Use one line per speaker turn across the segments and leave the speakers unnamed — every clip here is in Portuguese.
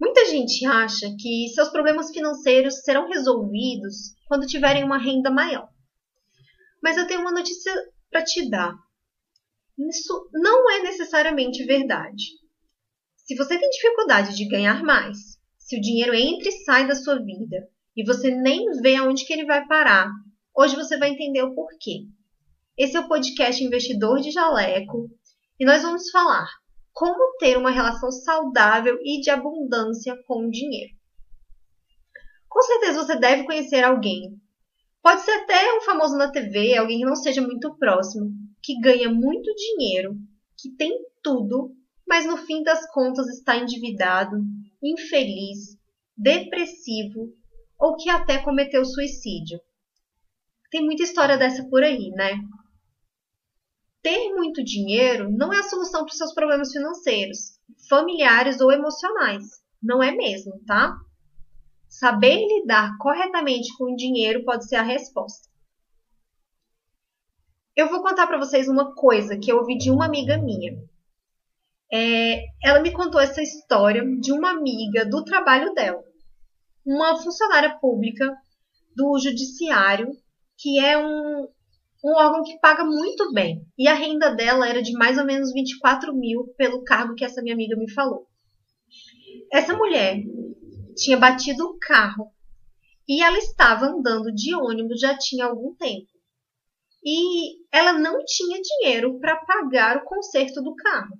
Muita gente acha que seus problemas financeiros serão resolvidos quando tiverem uma renda maior. Mas eu tenho uma notícia para te dar. Isso não é necessariamente verdade. Se você tem dificuldade de ganhar mais, se o dinheiro entra e sai da sua vida e você nem vê aonde que ele vai parar, hoje você vai entender o porquê. Esse é o podcast Investidor de Jaleco e nós vamos falar como ter uma relação saudável e de abundância com o dinheiro. Com certeza você deve conhecer alguém. Pode ser até um famoso na TV, alguém que não seja muito próximo, que ganha muito dinheiro, que tem tudo, mas no fim das contas está endividado, infeliz, depressivo ou que até cometeu suicídio. Tem muita história dessa por aí, né? Ter muito dinheiro não é a solução para os seus problemas financeiros, familiares ou emocionais. Não é mesmo, tá? Saber lidar corretamente com o dinheiro pode ser a resposta. Eu vou contar para vocês uma coisa que eu ouvi de uma amiga minha. É, ela me contou essa história de uma amiga do trabalho dela, uma funcionária pública do judiciário, que é um, um órgão que paga muito bem. E a renda dela era de mais ou menos 24 mil pelo cargo que essa minha amiga me falou. Essa mulher tinha batido o carro e ela estava andando de ônibus já tinha algum tempo. E ela não tinha dinheiro para pagar o conserto do carro.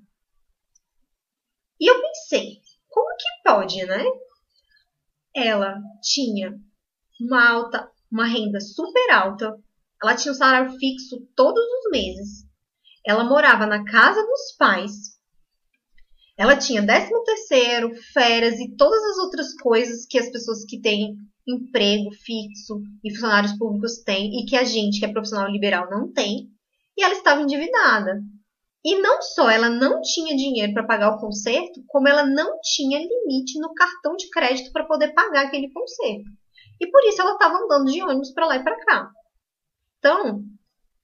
E eu pensei, como que pode, né? Ela tinha uma alta, uma renda super alta, ela tinha um salário fixo todos os meses. Ela morava na casa dos pais. Ela tinha 13 terceiro, férias e todas as outras coisas que as pessoas que têm emprego fixo e funcionários públicos têm e que a gente que é profissional liberal não tem. E ela estava endividada. E não só ela não tinha dinheiro para pagar o conserto, como ela não tinha limite no cartão de crédito para poder pagar aquele conserto. E por isso ela estava andando de ônibus para lá e para cá. Então,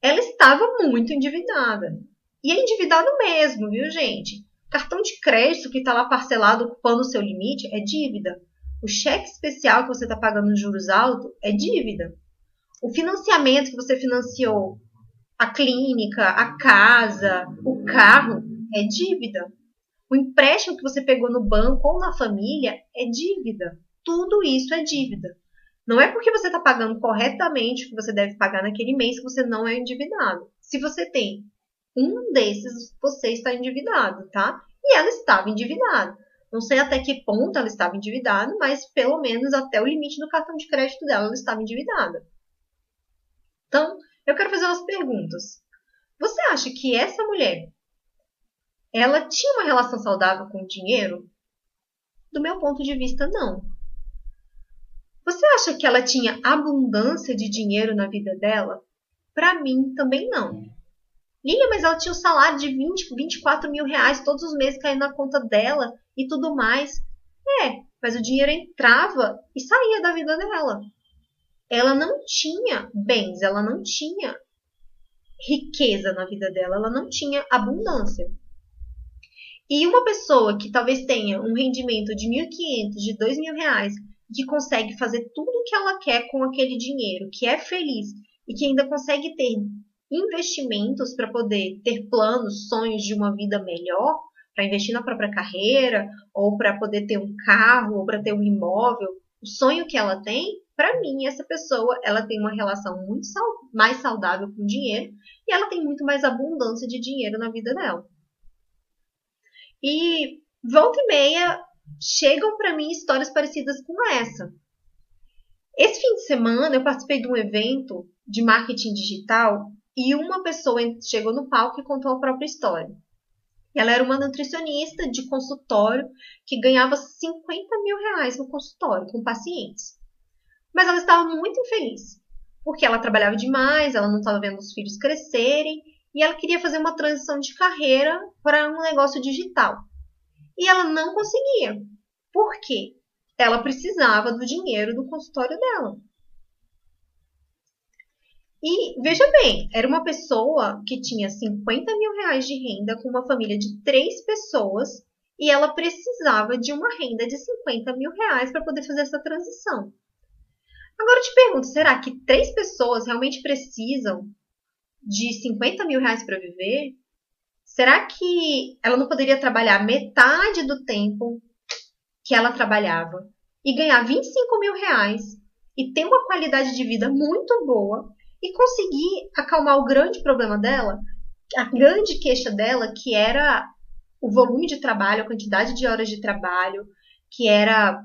ela estava muito endividada. E é endividado mesmo, viu, gente? Cartão de crédito que está lá parcelado ocupando o seu limite é dívida. O cheque especial que você está pagando juros altos é dívida. O financiamento que você financiou, a clínica, a casa, o carro, é dívida. O empréstimo que você pegou no banco ou na família é dívida. Tudo isso é dívida. Não é porque você está pagando corretamente o que você deve pagar naquele mês que você não é endividado. Se você tem um desses, você está endividado, tá? E ela estava endividada. Não sei até que ponto ela estava endividada, mas pelo menos até o limite do cartão de crédito dela ela estava endividada. Então, eu quero fazer umas perguntas. Você acha que essa mulher ela tinha uma relação saudável com o dinheiro? Do meu ponto de vista, não. Você acha que ela tinha abundância de dinheiro na vida dela? Para mim, também não. Lilia, mas ela tinha um salário de 20, 24 mil reais todos os meses caindo na conta dela e tudo mais. É, mas o dinheiro entrava e saía da vida dela. Ela não tinha bens, ela não tinha riqueza na vida dela, ela não tinha abundância. E uma pessoa que talvez tenha um rendimento de 1.500, de 2.000 reais, que consegue fazer tudo o que ela quer com aquele dinheiro, que é feliz e que ainda consegue ter investimentos para poder ter planos, sonhos de uma vida melhor, para investir na própria carreira, ou para poder ter um carro, ou para ter um imóvel, o sonho que ela tem, para mim, essa pessoa ela tem uma relação muito mais saudável com o dinheiro e ela tem muito mais abundância de dinheiro na vida dela. E volta e meia chegam para mim histórias parecidas com essa. Esse fim de semana eu participei de um evento de marketing digital e uma pessoa chegou no palco e contou a própria história. Ela era uma nutricionista de consultório que ganhava 50 mil reais no consultório com pacientes. Mas ela estava muito infeliz, porque ela trabalhava demais, ela não estava vendo os filhos crescerem e ela queria fazer uma transição de carreira para um negócio digital. E ela não conseguia. Por quê? Ela precisava do dinheiro do consultório dela. E veja bem, era uma pessoa que tinha 50 mil reais de renda com uma família de três pessoas e ela precisava de uma renda de 50 mil reais para poder fazer essa transição. Agora eu te pergunto, será que três pessoas realmente precisam de 50 mil reais para viver? Será que ela não poderia trabalhar metade do tempo que ela trabalhava e ganhar 25 mil reais e ter uma qualidade de vida muito boa e conseguir acalmar o grande problema dela, a grande queixa dela, que era o volume de trabalho, a quantidade de horas de trabalho, que era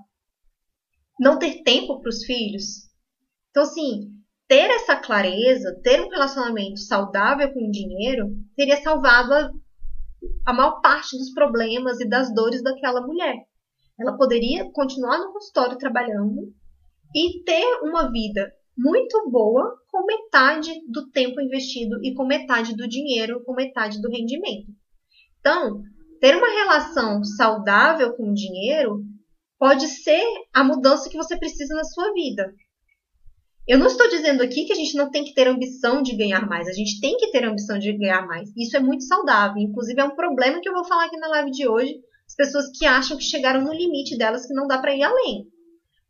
não ter tempo para os filhos. Então, assim, ter essa clareza, ter um relacionamento saudável com o dinheiro, teria salvado a, a maior parte dos problemas e das dores daquela mulher. Ela poderia continuar no consultório trabalhando e ter uma vida muito boa com metade do tempo investido e com metade do dinheiro, com metade do rendimento. Então, ter uma relação saudável com o dinheiro pode ser a mudança que você precisa na sua vida. Eu não estou dizendo aqui que a gente não tem que ter ambição de ganhar mais. A gente tem que ter ambição de ganhar mais. Isso é muito saudável. Inclusive, é um problema que eu vou falar aqui na live de hoje. As pessoas que acham que chegaram no limite delas, que não dá para ir além.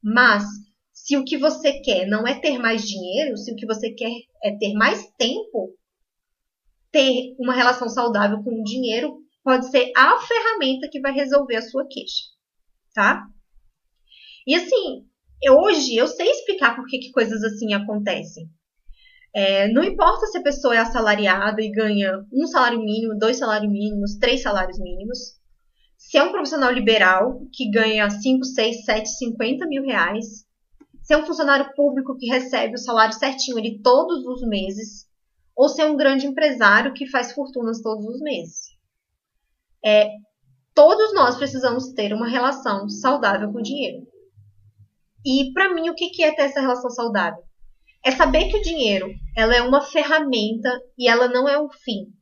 Mas, se o que você quer não é ter mais dinheiro, se o que você quer é ter mais tempo, ter uma relação saudável com o dinheiro pode ser a ferramenta que vai resolver a sua queixa, tá? E assim, eu, hoje eu sei explicar por que, que coisas assim acontecem. É, não importa se a pessoa é assalariada e ganha um salário mínimo, dois salários mínimos, três salários mínimos. Se é um profissional liberal que ganha 5, 6, 7, 50 mil reais. Se é um funcionário público que recebe o salário certinho ali todos os meses. Ou se é um grande empresário que faz fortunas todos os meses. É, todos nós precisamos ter uma relação saudável com o dinheiro. E para mim, o que é ter essa relação saudável? É saber que o dinheiro ela é uma ferramenta e ela não é um fim.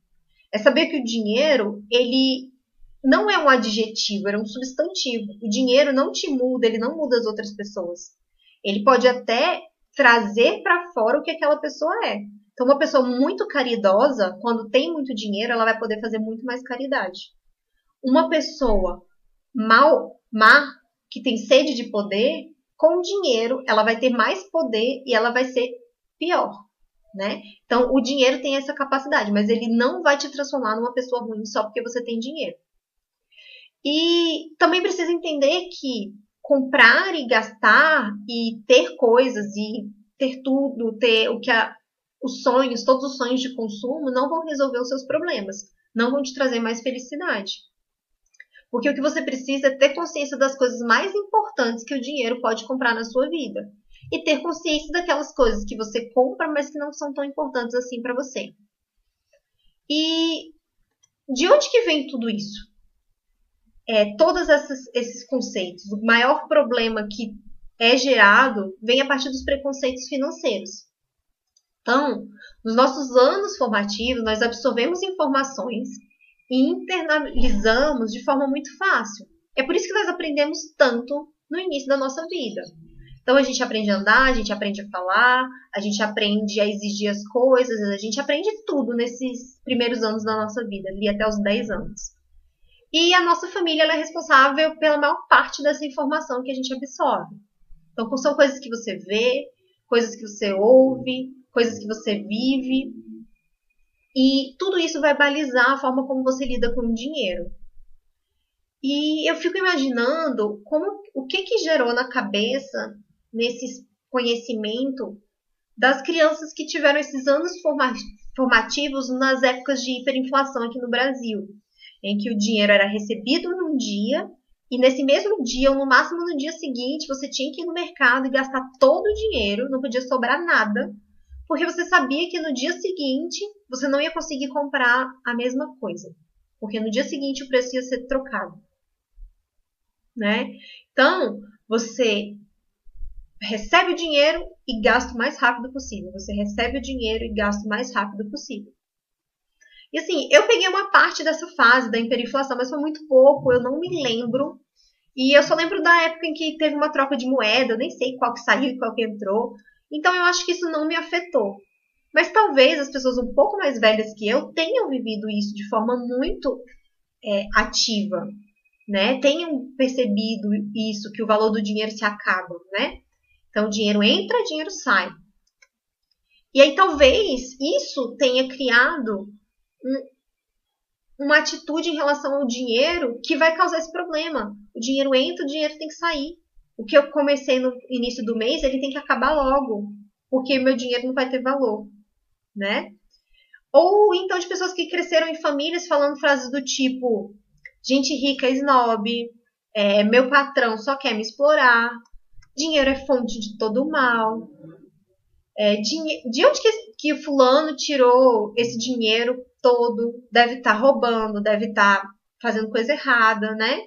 É saber que o dinheiro ele não é um adjetivo, é um substantivo. O dinheiro não te muda, ele não muda as outras pessoas. Ele pode até trazer para fora o que aquela pessoa é. Então, uma pessoa muito caridosa, quando tem muito dinheiro, ela vai poder fazer muito mais caridade. Uma pessoa mal, má, que tem sede de poder, com dinheiro ela vai ter mais poder e ela vai ser pior, né? Então o dinheiro tem essa capacidade, mas ele não vai te transformar numa pessoa ruim só porque você tem dinheiro. E também precisa entender que comprar e gastar e ter coisas e ter tudo, ter o que a, os sonhos, todos os sonhos de consumo não vão resolver os seus problemas, não vão te trazer mais felicidade. Porque o que você precisa é ter consciência das coisas mais importantes que o dinheiro pode comprar na sua vida. E ter consciência daquelas coisas que você compra, mas que não são tão importantes assim para você. E de onde que vem tudo isso? É, todos esses, esses conceitos. O maior problema que é gerado vem a partir dos preconceitos financeiros. Então, nos nossos anos formativos, nós absorvemos informações internalizamos de forma muito fácil. É por isso que nós aprendemos tanto no início da nossa vida. Então a gente aprende a andar, a gente aprende a falar, a gente aprende a exigir as coisas, a gente aprende tudo nesses primeiros anos da nossa vida, ali até os 10 anos. E a nossa família é responsável pela maior parte dessa informação que a gente absorve. Então são coisas que você vê, coisas que você ouve, coisas que você vive, e tudo isso vai balizar a forma como você lida com o dinheiro. E eu fico imaginando como o que, que gerou na cabeça, nesse conhecimento, das crianças que tiveram esses anos formativos nas épocas de hiperinflação aqui no Brasil, em que o dinheiro era recebido num dia e nesse mesmo dia, ou no máximo no dia seguinte, você tinha que ir no mercado e gastar todo o dinheiro, não podia sobrar nada, porque você sabia que no dia seguinte você não ia conseguir comprar a mesma coisa, porque no dia seguinte o preço ia ser trocado, né? Então você recebe o dinheiro e gasta o mais rápido possível. Você recebe o dinheiro e gasta o mais rápido possível. E assim, eu peguei uma parte dessa fase da hiperinflação, mas foi muito pouco, eu não me lembro. E eu só lembro da época em que teve uma troca de moeda, eu nem sei qual que saiu e qual que entrou. Então eu acho que isso não me afetou. Mas talvez as pessoas um pouco mais velhas que eu tenham vivido isso de forma muito é, ativa. né, tenham percebido isso, que o valor do dinheiro se acaba, né? Então, o dinheiro entra, dinheiro sai. E aí, talvez isso tenha criado um, uma atitude em relação ao dinheiro que vai causar esse problema. O dinheiro entra, o dinheiro tem que sair. O que eu comecei no início do mês, ele tem que acabar logo, porque meu dinheiro não vai ter valor, né? Ou então de pessoas que cresceram em famílias falando frases do tipo: gente rica é snob, é, meu patrão só quer me explorar, dinheiro é fonte de todo mal. É, de onde que, que fulano tirou esse dinheiro todo? Deve estar tá roubando, deve estar tá fazendo coisa errada, né?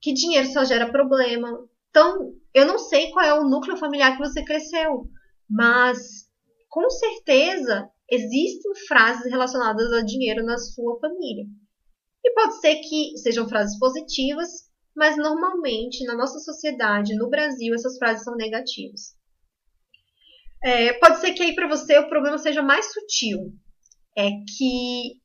Que dinheiro só gera problema. Então, eu não sei qual é o núcleo familiar que você cresceu, mas com certeza existem frases relacionadas a dinheiro na sua família. E pode ser que sejam frases positivas, mas normalmente na nossa sociedade, no Brasil, essas frases são negativas. É, pode ser que aí para você o problema seja mais sutil, é que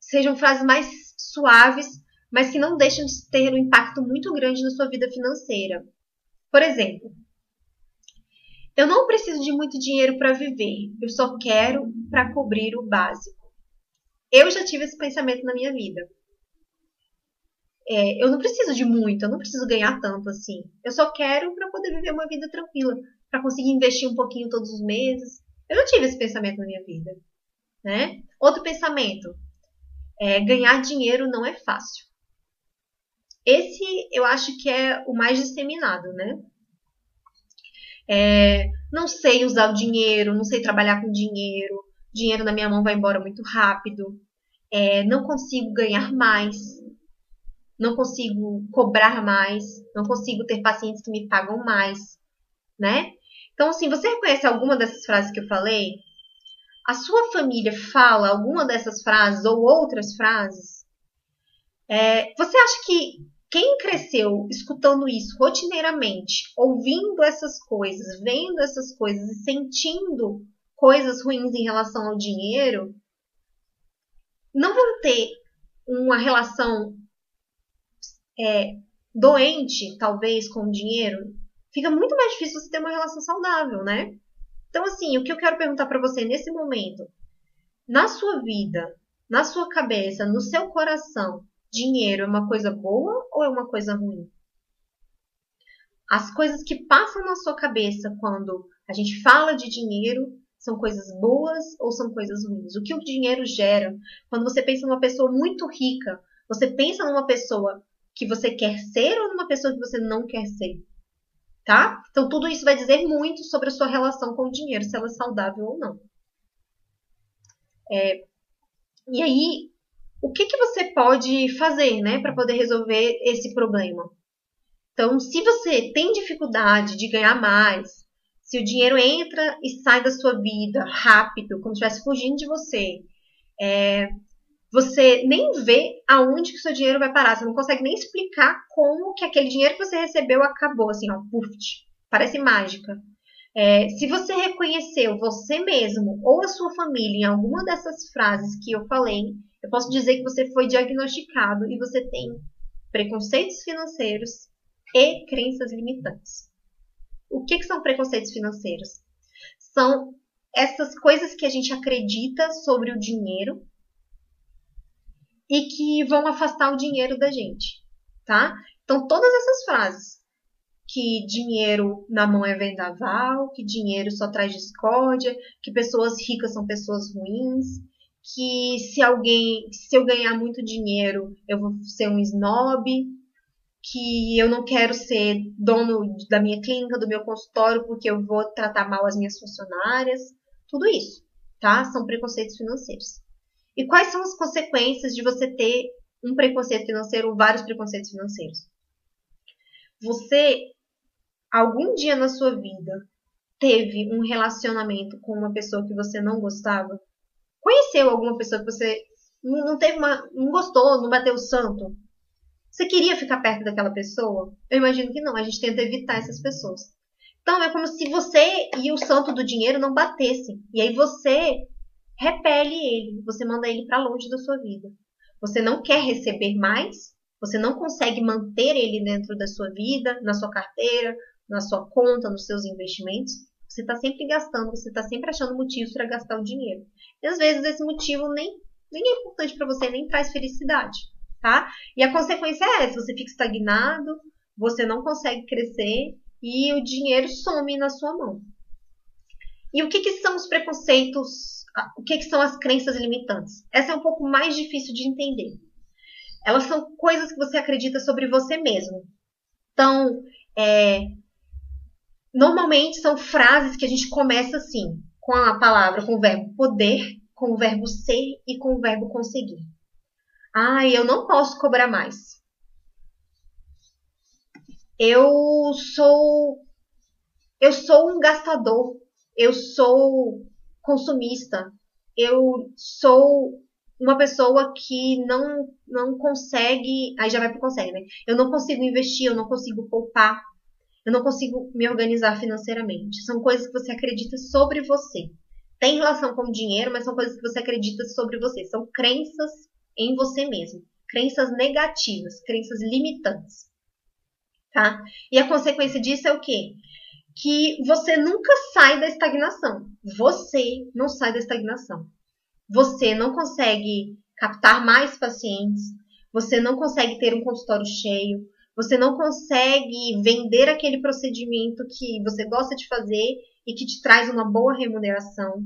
sejam frases mais suaves, mas que não deixam de ter um impacto muito grande na sua vida financeira. Por exemplo, eu não preciso de muito dinheiro para viver, eu só quero para cobrir o básico. Eu já tive esse pensamento na minha vida. É, eu não preciso de muito, eu não preciso ganhar tanto assim. Eu só quero para poder viver uma vida tranquila, para conseguir investir um pouquinho todos os meses. Eu já tive esse pensamento na minha vida, né? Outro pensamento, é, ganhar dinheiro não é fácil. Esse eu acho que é o mais disseminado, né? É, não sei usar o dinheiro, não sei trabalhar com dinheiro, dinheiro na minha mão vai embora muito rápido, é, não consigo ganhar mais, não consigo cobrar mais, não consigo ter pacientes que me pagam mais, né? Então, assim, você reconhece alguma dessas frases que eu falei? A sua família fala alguma dessas frases ou outras frases? É, você acha que quem cresceu escutando isso rotineiramente, ouvindo essas coisas, vendo essas coisas e sentindo coisas ruins em relação ao dinheiro, não vão ter uma relação é, doente, talvez, com o dinheiro, fica muito mais difícil você ter uma relação saudável, né? Então, assim, o que eu quero perguntar para você nesse momento, na sua vida, na sua cabeça, no seu coração, dinheiro é uma coisa boa ou é uma coisa ruim? As coisas que passam na sua cabeça quando a gente fala de dinheiro são coisas boas ou são coisas ruins? O que o dinheiro gera? Quando você pensa numa pessoa muito rica, você pensa numa pessoa que você quer ser ou numa pessoa que você não quer ser? Tá? Então tudo isso vai dizer muito sobre a sua relação com o dinheiro, se ela é saudável ou não. É, e aí, o que, que você pode fazer, né, para poder resolver esse problema? Então, se você tem dificuldade de ganhar mais, se o dinheiro entra e sai da sua vida rápido, como se estivesse fugindo de você, é, você nem vê aonde que o seu dinheiro vai parar. Você não consegue nem explicar como que aquele dinheiro que você recebeu acabou, assim, ó, puf, parece mágica. É, se você reconheceu você mesmo ou a sua família em alguma dessas frases que eu falei, eu posso dizer que você foi diagnosticado e você tem preconceitos financeiros e crenças limitantes. O que, que são preconceitos financeiros? São essas coisas que a gente acredita sobre o dinheiro e que vão afastar o dinheiro da gente, tá? Então, todas essas frases que dinheiro na mão é vendaval, que dinheiro só traz discórdia, que pessoas ricas são pessoas ruins, que se alguém, se eu ganhar muito dinheiro, eu vou ser um snob, que eu não quero ser dono da minha clínica, do meu consultório, porque eu vou tratar mal as minhas funcionárias, tudo isso, tá? São preconceitos financeiros. E quais são as consequências de você ter um preconceito financeiro ou vários preconceitos financeiros? Você, algum dia na sua vida, teve um relacionamento com uma pessoa que você não gostava? Conheceu alguma pessoa que você não teve uma, não gostou, não bateu o santo? Você queria ficar perto daquela pessoa? Eu imagino que não. A gente tenta evitar essas pessoas. Então é como se você e o santo do dinheiro não batessem. E aí você repele ele, você manda ele para longe da sua vida. Você não quer receber mais, você não consegue manter ele dentro da sua vida, na sua carteira, na sua conta, nos seus investimentos, você está sempre gastando, você está sempre achando motivos para gastar o dinheiro. E às vezes esse motivo nem, nem é importante para você, nem traz felicidade, tá? E a consequência é essa: você fica estagnado, você não consegue crescer e o dinheiro some na sua mão. E o que, que são os preconceitos? O que, que são as crenças limitantes? Essa é um pouco mais difícil de entender. Elas são coisas que você acredita sobre você mesmo. Então, é, normalmente são frases que a gente começa assim, com a palavra, com o verbo poder, com o verbo ser e com o verbo conseguir. Ah, eu não posso cobrar mais. Eu sou eu sou um gastador eu sou consumista, eu sou uma pessoa que não, não consegue. Aí já vai pro consegue, né? Eu não consigo investir, eu não consigo poupar, eu não consigo me organizar financeiramente. São coisas que você acredita sobre você. Tem relação com o dinheiro, mas são coisas que você acredita sobre você. São crenças em você mesmo. Crenças negativas, crenças limitantes. Tá? E a consequência disso é o quê? que você nunca sai da estagnação. Você não sai da estagnação. Você não consegue captar mais pacientes, você não consegue ter um consultório cheio, você não consegue vender aquele procedimento que você gosta de fazer e que te traz uma boa remuneração.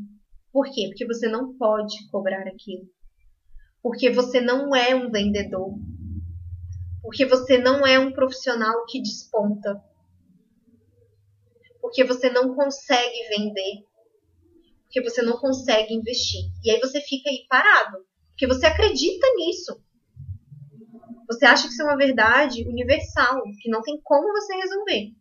Por quê? Porque você não pode cobrar aquilo. Porque você não é um vendedor. Porque você não é um profissional que desponta porque você não consegue vender, porque você não consegue investir. E aí você fica aí parado, porque você acredita nisso. Você acha que isso é uma verdade universal, que não tem como você resolver.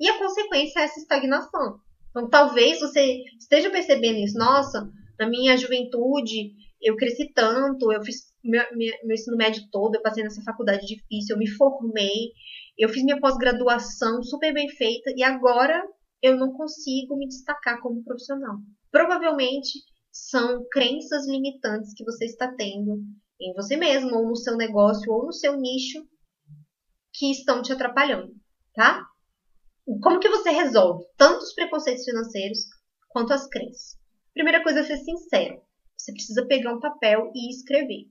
E a consequência é essa estagnação. Então, talvez você esteja percebendo isso. Nossa, na minha juventude, eu cresci tanto, eu fiz meu, meu, meu ensino médio todo, eu passei nessa faculdade difícil, eu me formei, eu fiz minha pós-graduação super bem feita, e agora eu não consigo me destacar como profissional. Provavelmente são crenças limitantes que você está tendo em você mesmo, ou no seu negócio, ou no seu nicho, que estão te atrapalhando, tá? Como que você resolve tanto os preconceitos financeiros quanto as crenças? Primeira coisa é ser sincero. Você precisa pegar um papel e escrever.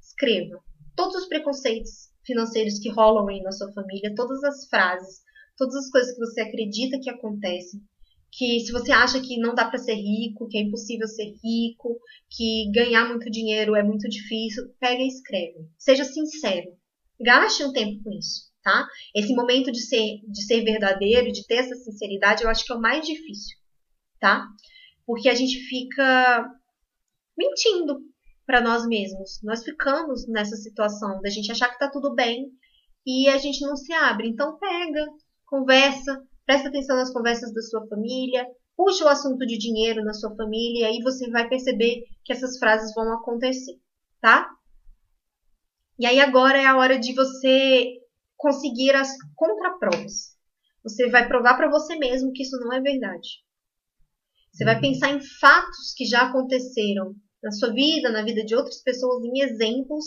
Escreva todos os preconceitos financeiros que rolam aí na sua família, todas as frases, todas as coisas que você acredita que acontecem, que se você acha que não dá para ser rico, que é impossível ser rico, que ganhar muito dinheiro é muito difícil, pega e escreve. Seja sincero. Gaste um tempo com isso, tá? Esse momento de ser, de ser verdadeiro, de ter essa sinceridade, eu acho que é o mais difícil, tá? Porque a gente fica mentindo para nós mesmos. Nós ficamos nessa situação da gente achar que tá tudo bem e a gente não se abre. Então pega, conversa, presta atenção nas conversas da sua família, puxa o assunto de dinheiro na sua família e aí você vai perceber que essas frases vão acontecer, tá? E aí agora é a hora de você conseguir as contraprovas. Você vai provar para você mesmo que isso não é verdade. Você vai pensar em fatos que já aconteceram na sua vida, na vida de outras pessoas, em exemplos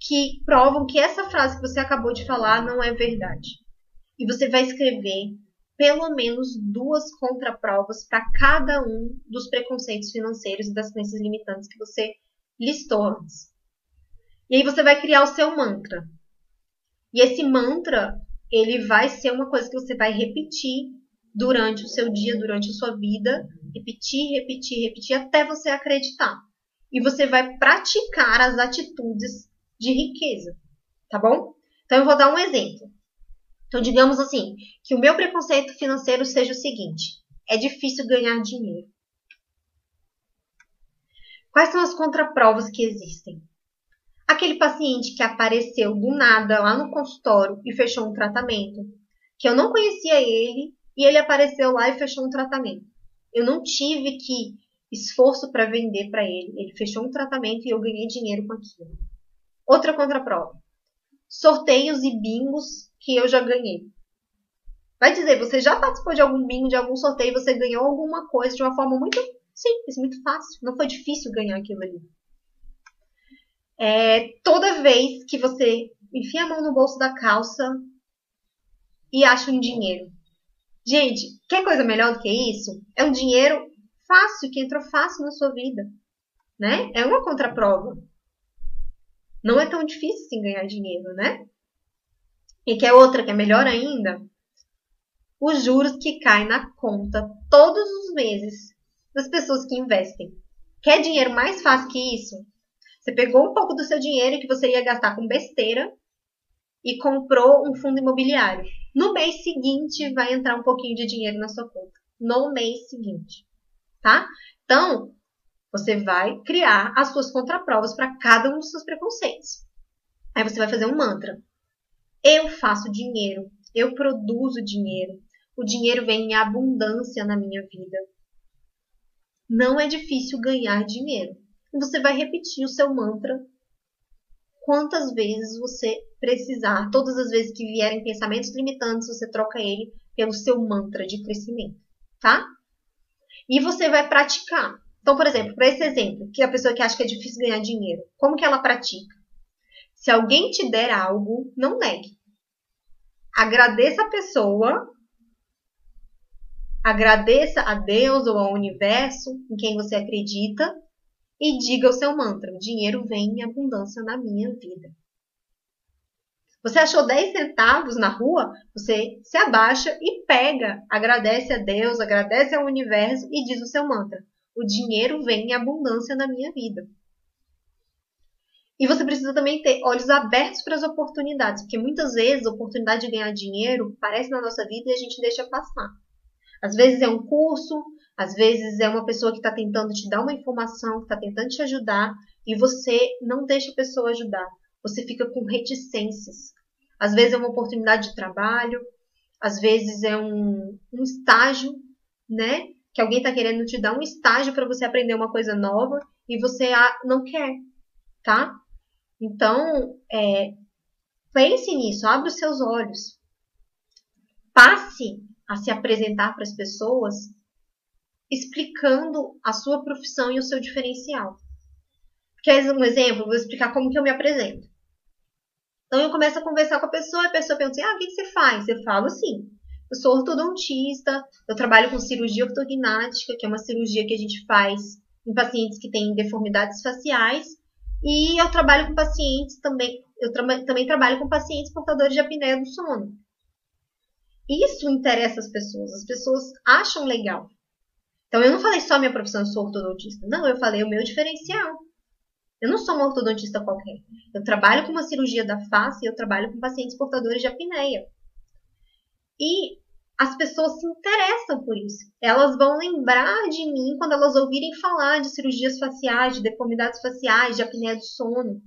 que provam que essa frase que você acabou de falar não é verdade e você vai escrever pelo menos duas contraprovas para cada um dos preconceitos financeiros e das crenças limitantes que você listou antes. E aí você vai criar o seu mantra. E esse mantra, ele vai ser uma coisa que você vai repetir durante o seu dia, durante a sua vida, repetir, repetir, repetir até você acreditar. E você vai praticar as atitudes de riqueza, tá bom? Então eu vou dar um exemplo. Então, digamos assim, que o meu preconceito financeiro seja o seguinte: é difícil ganhar dinheiro. Quais são as contraprovas que existem? Aquele paciente que apareceu do nada lá no consultório e fechou um tratamento, que eu não conhecia ele e ele apareceu lá e fechou um tratamento. Eu não tive que esforço para vender para ele. Ele fechou um tratamento e eu ganhei dinheiro com aquilo. Outra contraprova. Sorteios e bingos que eu já ganhei. Vai dizer, você já participou de algum bingo, de algum sorteio, você ganhou alguma coisa de uma forma muito simples, muito fácil. Não foi difícil ganhar aquilo ali. É, toda vez que você enfia a mão no bolso da calça e acha um dinheiro. Gente, quer coisa melhor do que isso? É um dinheiro fácil, que entrou fácil na sua vida. Né? É uma contraprova. Não é tão difícil assim ganhar dinheiro, né? E que é outra que é melhor ainda, os juros que caem na conta todos os meses das pessoas que investem. Quer dinheiro mais fácil que isso? Você pegou um pouco do seu dinheiro que você ia gastar com besteira e comprou um fundo imobiliário. No mês seguinte vai entrar um pouquinho de dinheiro na sua conta. No mês seguinte, tá? Então, você vai criar as suas contraprovas para cada um dos seus preconceitos. Aí você vai fazer um mantra. Eu faço dinheiro, eu produzo dinheiro, o dinheiro vem em abundância na minha vida. Não é difícil ganhar dinheiro. Você vai repetir o seu mantra quantas vezes você precisar. Todas as vezes que vierem pensamentos limitantes, você troca ele pelo seu mantra de crescimento, tá? E você vai praticar. Então, por exemplo, para esse exemplo, que a pessoa que acha que é difícil ganhar dinheiro, como que ela pratica? Se alguém te der algo, não negue. Agradeça a pessoa Agradeça a Deus ou ao universo em quem você acredita e diga o seu mantra: dinheiro vem em abundância na minha vida. Você achou 10 centavos na rua? Você se abaixa e pega, agradece a Deus, agradece ao universo e diz o seu mantra: o dinheiro vem em abundância na minha vida. E você precisa também ter olhos abertos para as oportunidades, porque muitas vezes a oportunidade de ganhar dinheiro aparece na nossa vida e a gente deixa passar. Às vezes é um curso, às vezes é uma pessoa que está tentando te dar uma informação, que está tentando te ajudar, e você não deixa a pessoa ajudar. Você fica com reticências. Às vezes é uma oportunidade de trabalho, às vezes é um, um estágio, né? Que alguém está querendo te dar um estágio para você aprender uma coisa nova e você não quer, tá? Então, é, pense nisso, abre os seus olhos. Passe a se apresentar para as pessoas explicando a sua profissão e o seu diferencial. Quer um exemplo? Vou explicar como que eu me apresento. Então eu começo a conversar com a pessoa, e a pessoa pergunta assim, ah, o que, você faz? Eu falo assim, eu sou ortodontista, eu trabalho com cirurgia ortognática, que é uma cirurgia que a gente faz em pacientes que têm deformidades faciais, e eu trabalho com pacientes também, eu tra também trabalho com pacientes portadores de apneia do sono. Isso interessa as pessoas. As pessoas acham legal. Então, eu não falei só minha profissão, eu sou ortodontista. Não, eu falei o meu diferencial. Eu não sou uma ortodontista qualquer. Eu trabalho com uma cirurgia da face e eu trabalho com pacientes portadores de apneia. E as pessoas se interessam por isso. Elas vão lembrar de mim quando elas ouvirem falar de cirurgias faciais, de deformidades faciais, de apneia do sono.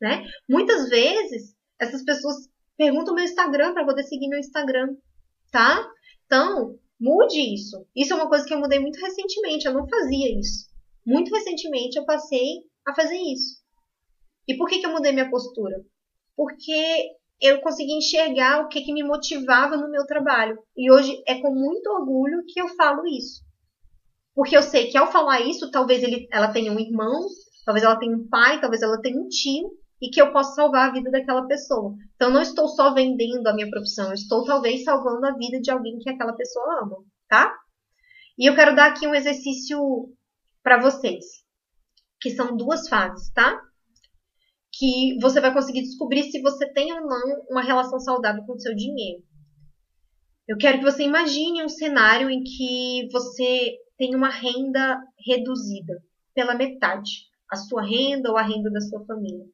Né? Muitas vezes, essas pessoas perguntam meu Instagram para poder seguir meu Instagram tá? Então, mude isso. Isso é uma coisa que eu mudei muito recentemente, eu não fazia isso. Muito recentemente eu passei a fazer isso. E por que, que eu mudei minha postura? Porque eu consegui enxergar o que, que me motivava no meu trabalho. E hoje é com muito orgulho que eu falo isso. Porque eu sei que ao falar isso, talvez ele, ela tenha um irmão, talvez ela tenha um pai, talvez ela tenha um tio e que eu possa salvar a vida daquela pessoa. Então, não estou só vendendo a minha profissão, eu estou talvez salvando a vida de alguém que aquela pessoa ama, tá? E eu quero dar aqui um exercício para vocês, que são duas fases, tá? Que você vai conseguir descobrir se você tem ou não uma relação saudável com o seu dinheiro. Eu quero que você imagine um cenário em que você tem uma renda reduzida pela metade, a sua renda ou a renda da sua família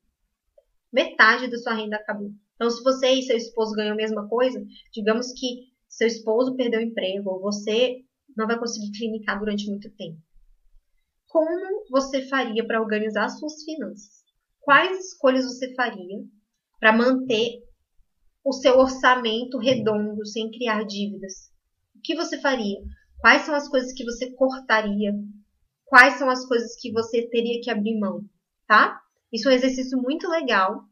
metade da sua renda acabou. Então, se você e seu esposo ganham a mesma coisa, digamos que seu esposo perdeu o emprego ou você não vai conseguir clinicar durante muito tempo. Como você faria para organizar suas finanças? Quais escolhas você faria para manter o seu orçamento redondo sem criar dívidas? O que você faria? Quais são as coisas que você cortaria? Quais são as coisas que você teria que abrir mão? Tá? Isso é um exercício muito legal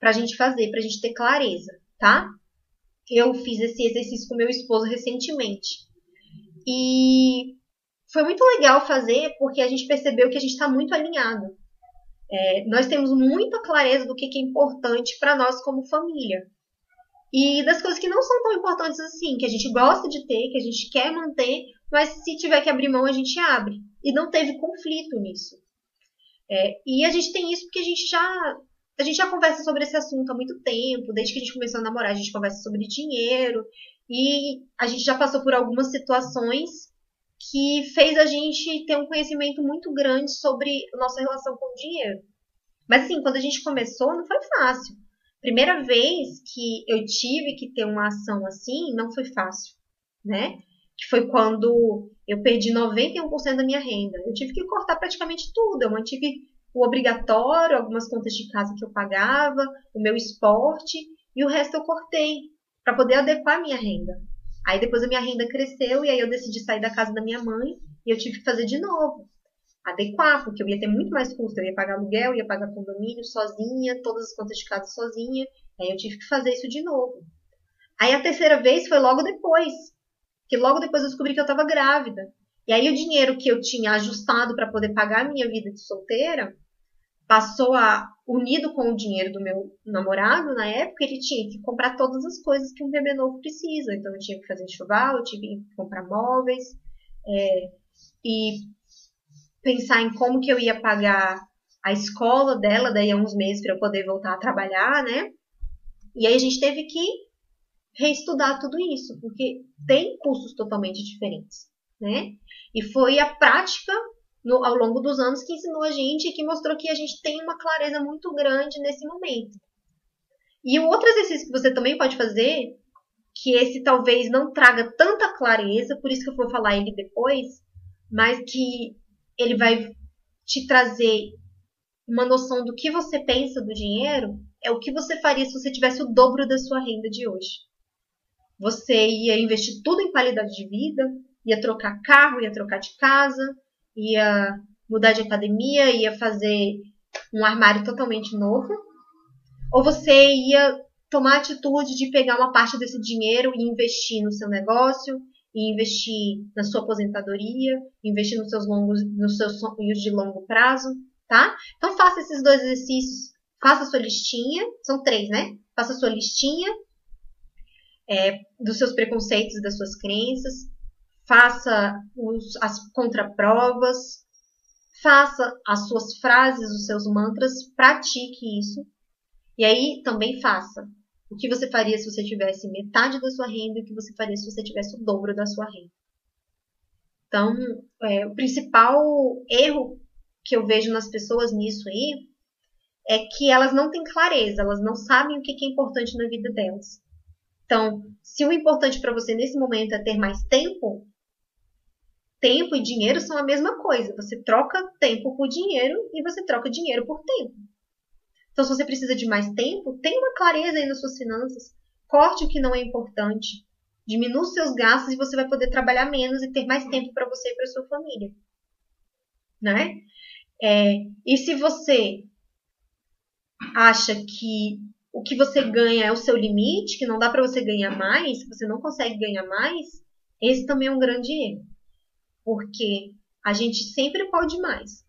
para a gente fazer, para a gente ter clareza, tá? Eu fiz esse exercício com meu esposo recentemente. E foi muito legal fazer porque a gente percebeu que a gente está muito alinhado. É, nós temos muita clareza do que, é importante para nós como família. E das coisas que não são tão importantes assim, que a gente gosta de ter, que a gente quer manter, mas se tiver que abrir mão, a gente abre. E não teve conflito nisso. É, e a gente tem isso porque a gente já a gente já conversa sobre esse assunto há muito tempo, desde que a gente começou a namorar, a gente conversa sobre dinheiro e a gente já passou por algumas situações que fez a gente ter um conhecimento muito grande sobre nossa relação com o dinheiro. Mas assim, quando a gente começou, não foi fácil. Primeira vez que eu tive que ter uma ação assim, não foi fácil, né? Que foi quando eu perdi 91% da minha renda. Eu tive que cortar praticamente tudo. Eu mantive o obrigatório, algumas contas de casa que eu pagava, o meu esporte e o resto eu cortei para poder adequar a minha renda. Aí depois a minha renda cresceu e aí eu decidi sair da casa da minha mãe e eu tive que fazer de novo. Adequar, porque eu ia ter muito mais custo. Eu ia pagar aluguel, ia pagar condomínio sozinha, todas as contas de casa sozinha. Aí eu tive que fazer isso de novo. Aí a terceira vez foi logo depois. Que logo depois eu descobri que eu estava grávida. E aí o dinheiro que eu tinha ajustado para poder pagar a minha vida de solteira passou a unido com o dinheiro do meu namorado na época, ele tinha que comprar todas as coisas que um bebê novo precisa. Então eu tinha que fazer enxoval, eu tive que comprar móveis é, e pensar em como que eu ia pagar a escola dela daí a uns meses para eu poder voltar a trabalhar, né? E aí a gente teve que reestudar tudo isso, porque tem custos totalmente diferentes, né? E foi a prática no, ao longo dos anos que ensinou a gente e que mostrou que a gente tem uma clareza muito grande nesse momento. E o outro exercício que você também pode fazer, que esse talvez não traga tanta clareza, por isso que eu vou falar ele depois, mas que ele vai te trazer uma noção do que você pensa do dinheiro, é o que você faria se você tivesse o dobro da sua renda de hoje. Você ia investir tudo em qualidade de vida, ia trocar carro, ia trocar de casa, ia mudar de academia, ia fazer um armário totalmente novo, ou você ia tomar a atitude de pegar uma parte desse dinheiro e investir no seu negócio, e investir na sua aposentadoria, investir nos seus longos, nos seus sonhos de longo prazo, tá? Então faça esses dois exercícios, faça a sua listinha, são três, né? Faça a sua listinha é, dos seus preconceitos das suas crenças, faça os, as contraprovas, faça as suas frases, os seus mantras, pratique isso. E aí também faça o que você faria se você tivesse metade da sua renda e o que você faria se você tivesse o dobro da sua renda. Então, é, o principal erro que eu vejo nas pessoas nisso aí é que elas não têm clareza, elas não sabem o que é importante na vida delas. Então, se o importante para você nesse momento é ter mais tempo, tempo e dinheiro são a mesma coisa. Você troca tempo por dinheiro e você troca dinheiro por tempo. Então, se você precisa de mais tempo, tenha uma clareza aí nas suas finanças. Corte o que não é importante. Diminua os seus gastos e você vai poder trabalhar menos e ter mais tempo para você e para sua família. Né? É, e se você acha que o que você ganha é o seu limite, que não dá para você ganhar mais, que você não consegue ganhar mais, esse também é um grande erro porque a gente sempre pode mais.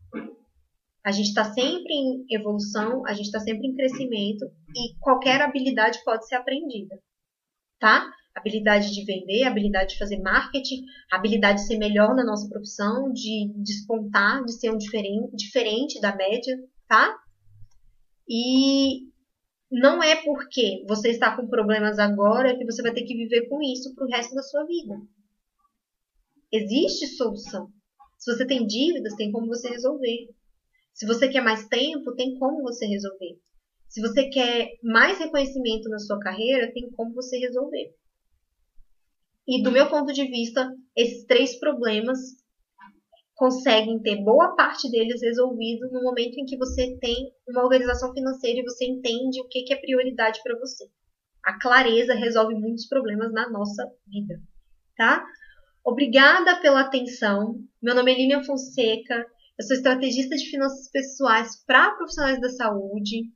A gente está sempre em evolução, a gente está sempre em crescimento e qualquer habilidade pode ser aprendida, tá? Habilidade de vender, habilidade de fazer marketing, habilidade de ser melhor na nossa profissão, de despontar, de ser um diferente, diferente da média, tá? E não é porque você está com problemas agora que você vai ter que viver com isso para o resto da sua vida. Existe solução. Se você tem dívidas, tem como você resolver. Se você quer mais tempo, tem como você resolver. Se você quer mais reconhecimento na sua carreira, tem como você resolver. E do meu ponto de vista, esses três problemas conseguem ter boa parte deles resolvidos no momento em que você tem uma organização financeira e você entende o que é prioridade para você. A clareza resolve muitos problemas na nossa vida, tá? Obrigada pela atenção. Meu nome é Lilian Fonseca. Eu sou estrategista de finanças pessoais para profissionais da saúde.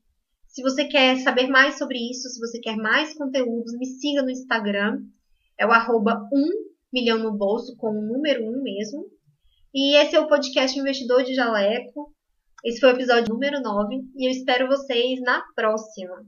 Se você quer saber mais sobre isso, se você quer mais conteúdos, me siga no Instagram. É o arroba 1 milhão no bolso, com o número 1 mesmo. E esse é o podcast Investidor de Jaleco. Esse foi o episódio número 9 e eu espero vocês na próxima.